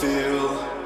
feel.